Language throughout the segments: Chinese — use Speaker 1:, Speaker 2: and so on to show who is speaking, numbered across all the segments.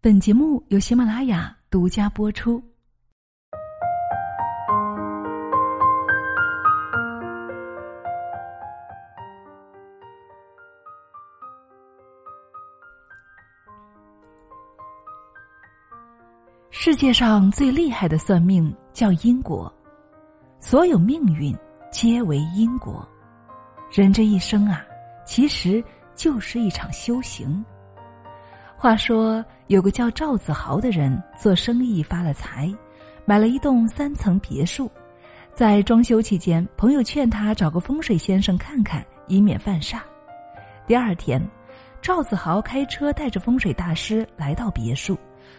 Speaker 1: 本节目由喜马拉雅独家播出。世界上最厉害的算命叫因果，所有命运皆为因果。人这一生啊，其实就是一场修行。话说，有个叫赵子豪的人做生意发了财，买了一栋三层别墅。在装修期间，朋友劝他找个风水先生看看，以免犯煞。第二天，赵子豪开车带着风水大师来到别墅。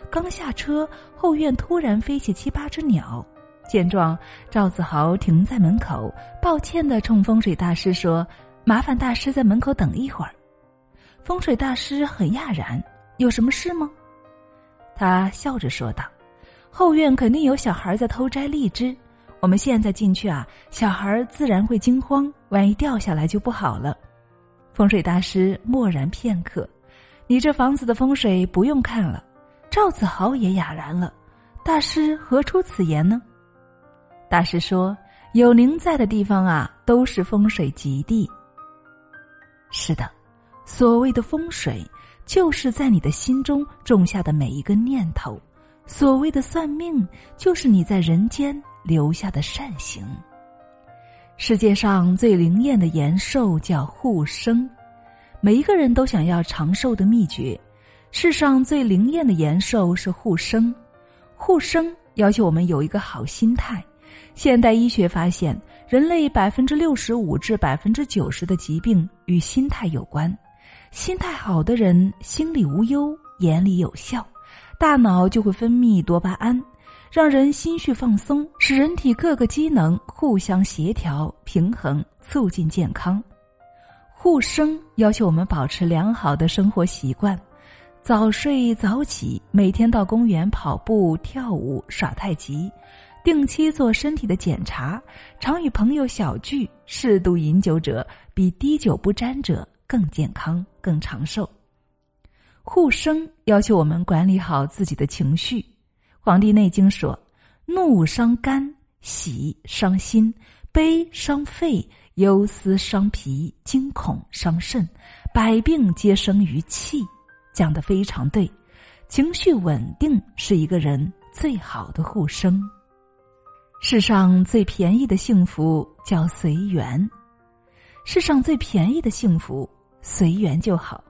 Speaker 1: 刚下车，后院突然飞起七八只鸟。见状，赵子豪停在门口，抱歉的冲风水大师说：“麻烦大师在门口等一会儿。”风水大师很讶然：“有什么事吗？”他笑着说道：“后院肯定有小孩在偷摘荔枝，我们现在进去啊，小孩自然会惊慌，万一掉下来就不好了。”风水大师默然片刻：“你这房子的风水不用看了。”赵子豪也哑然了，大师何出此言呢？大师说：“有灵在的地方啊，都是风水极地。”是的，所谓的风水，就是在你的心中种下的每一个念头；所谓的算命，就是你在人间留下的善行。世界上最灵验的延寿叫护生，每一个人都想要长寿的秘诀。世上最灵验的延寿是护生，护生要求我们有一个好心态。现代医学发现，人类百分之六十五至百分之九十的疾病与心态有关。心态好的人，心里无忧，眼里有笑，大脑就会分泌多巴胺，让人心绪放松，使人体各个机能互相协调平衡，促进健康。护生要求我们保持良好的生活习惯。早睡早起，每天到公园跑步、跳舞、耍太极，定期做身体的检查，常与朋友小聚。适度饮酒者比滴酒不沾者更健康、更长寿。护生要求我们管理好自己的情绪，《黄帝内经》说：“怒伤肝，喜伤心，悲伤肺，忧思伤脾，惊恐伤肾，百病皆生于气。”讲的非常对，情绪稳定是一个人最好的护生。世上最便宜的幸福叫随缘，世上最便宜的幸福随缘就好。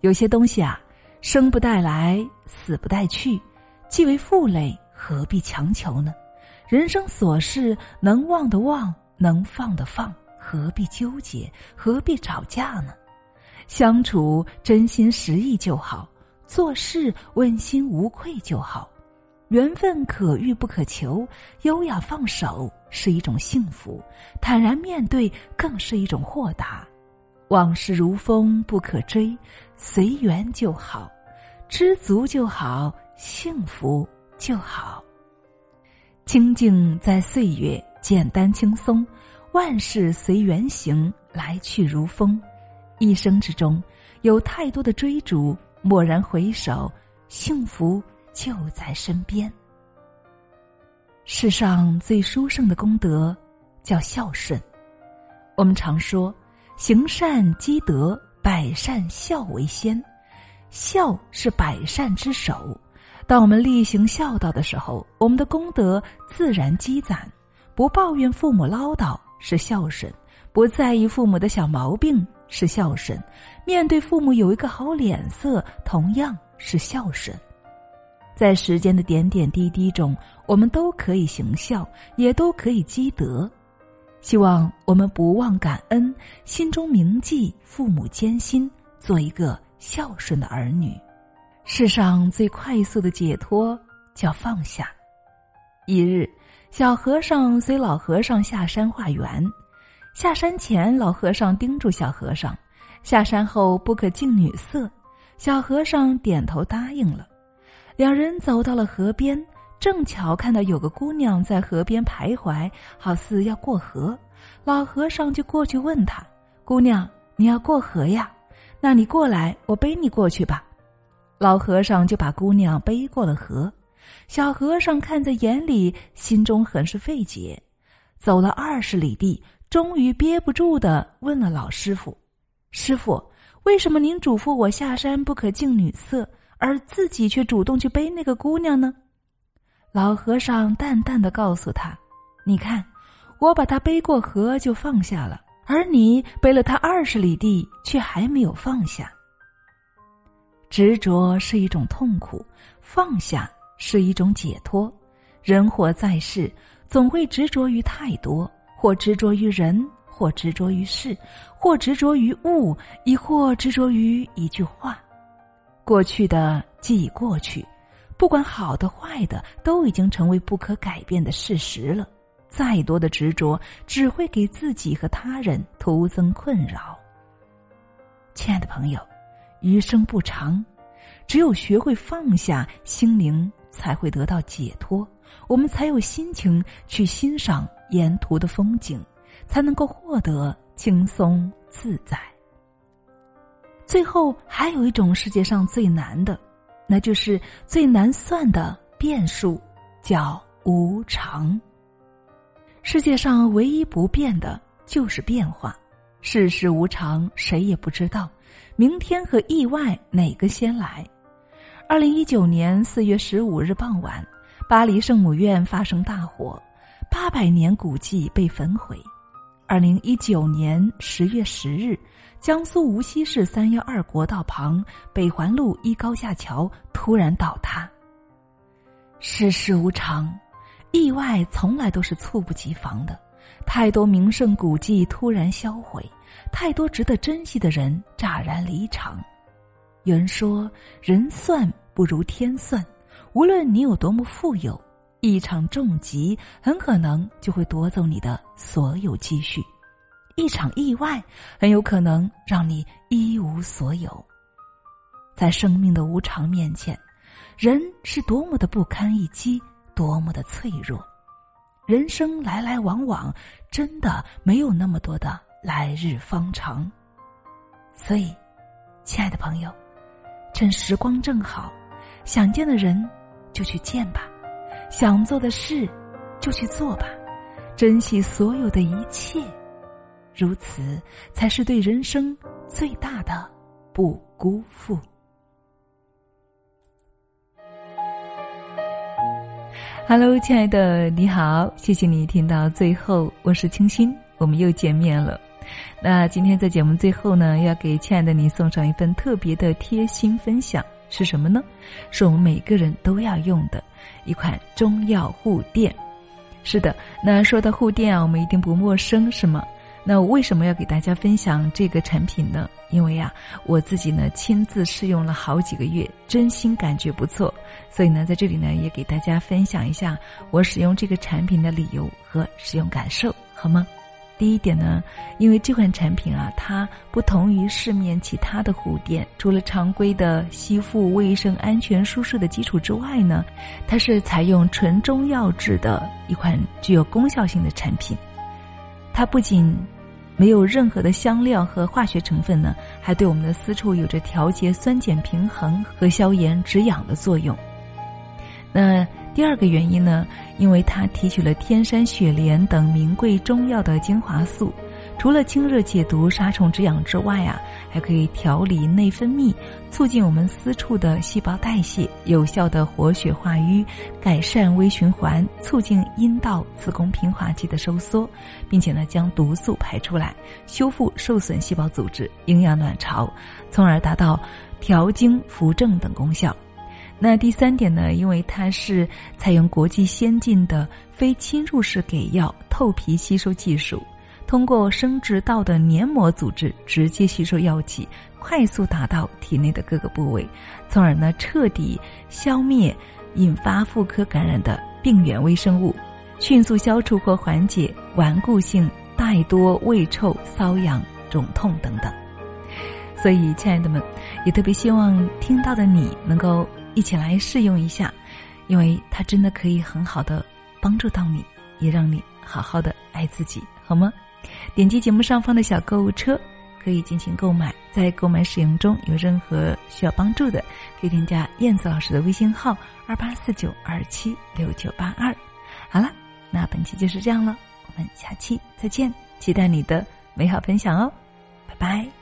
Speaker 1: 有些东西啊，生不带来，死不带去，既为负累，何必强求呢？人生琐事，能忘的忘，能放的放，何必纠结？何必吵架呢？相处真心实意就好，做事问心无愧就好，缘分可遇不可求，优雅放手是一种幸福，坦然面对更是一种豁达。往事如风不可追，随缘就好，知足就好，幸福就好。清静在岁月，简单轻松，万事随缘行，来去如风。一生之中，有太多的追逐，蓦然回首，幸福就在身边。世上最殊胜的功德叫孝顺。我们常说，行善积德，百善孝为先。孝是百善之首。当我们例行孝道的时候，我们的功德自然积攒。不抱怨父母唠叨是孝顺，不在意父母的小毛病。是孝顺，面对父母有一个好脸色，同样是孝顺。在时间的点点滴滴中，我们都可以行孝，也都可以积德。希望我们不忘感恩，心中铭记父母艰辛，做一个孝顺的儿女。世上最快速的解脱叫放下。一日，小和尚随老和尚下山化缘。下山前，老和尚叮嘱小和尚：“下山后不可近女色。”小和尚点头答应了。两人走到了河边，正巧看到有个姑娘在河边徘徊，好似要过河。老和尚就过去问她：“姑娘，你要过河呀？那你过来，我背你过去吧。”老和尚就把姑娘背过了河。小和尚看在眼里，心中很是费解。走了二十里地，终于憋不住的问了老师傅：“师傅，为什么您嘱咐我下山不可近女色，而自己却主动去背那个姑娘呢？”老和尚淡淡的告诉他：“你看，我把他背过河就放下了，而你背了他二十里地，却还没有放下。执着是一种痛苦，放下。”是一种解脱。人活在世，总会执着于太多，或执着于人，或执着于事，或执着于物，亦或执着于一句话。过去的既已过去，不管好的坏的，都已经成为不可改变的事实了。再多的执着，只会给自己和他人徒增困扰。亲爱的朋友，余生不长，只有学会放下，心灵。才会得到解脱，我们才有心情去欣赏沿途的风景，才能够获得轻松自在。最后，还有一种世界上最难的，那就是最难算的变数，叫无常。世界上唯一不变的就是变化，世事无常，谁也不知道明天和意外哪个先来。二零一九年四月十五日傍晚，巴黎圣母院发生大火，八百年古迹被焚毁。二零一九年十月十日，江苏无锡市三幺二国道旁北环路一高架桥突然倒塌。世事无常，意外从来都是猝不及防的。太多名胜古迹突然销毁，太多值得珍惜的人乍然离场。有人说，人算。不如天算，无论你有多么富有，一场重疾很可能就会夺走你的所有积蓄；一场意外很有可能让你一无所有。在生命的无常面前，人是多么的不堪一击，多么的脆弱。人生来来往往，真的没有那么多的来日方长。所以，亲爱的朋友，趁时光正好。想见的人，就去见吧；想做的事，就去做吧。珍惜所有的一切，如此才是对人生最大的不辜负。Hello，亲爱的，你好，谢谢你听到最后，我是清新，我们又见面了。那今天在节目最后呢，要给亲爱的你送上一份特别的贴心分享。是什么呢？是我们每个人都要用的一款中药护垫。是的，那说到护垫啊，我们一定不陌生，是吗？那我为什么要给大家分享这个产品呢？因为呀，我自己呢亲自试用了好几个月，真心感觉不错，所以呢，在这里呢也给大家分享一下我使用这个产品的理由和使用感受，好吗？第一点呢，因为这款产品啊，它不同于市面其他的护垫，除了常规的吸附、卫生、安全、舒适的基础之外呢，它是采用纯中药制的一款具有功效性的产品。它不仅没有任何的香料和化学成分呢，还对我们的私处有着调节酸碱平衡和消炎止痒的作用。那。第二个原因呢，因为它提取了天山雪莲等名贵中药的精华素，除了清热解毒、杀虫止痒之外啊，还可以调理内分泌，促进我们私处的细胞代谢，有效的活血化瘀，改善微循环，促进阴道、子宫平滑肌的收缩，并且呢，将毒素排出来，修复受损细胞组织，营养卵巢，从而达到调经扶正等功效。那第三点呢？因为它是采用国际先进的非侵入式给药透皮吸收技术，通过生殖道的黏膜组织直接吸收药剂，快速达到体内的各个部位，从而呢彻底消灭引发妇科感染的病原微生物，迅速消除或缓解顽固性带多、胃臭、瘙痒、肿痛等等。所以，亲爱的们，也特别希望听到的你能够。一起来试用一下，因为它真的可以很好的帮助到你，也让你好好的爱自己，好吗？点击节目上方的小购物车，可以进行购买。在购买使用中有任何需要帮助的，可以添加燕子老师的微信号二八四九二七六九八二。好了，那本期就是这样了，我们下期再见，期待你的美好分享哦，拜拜。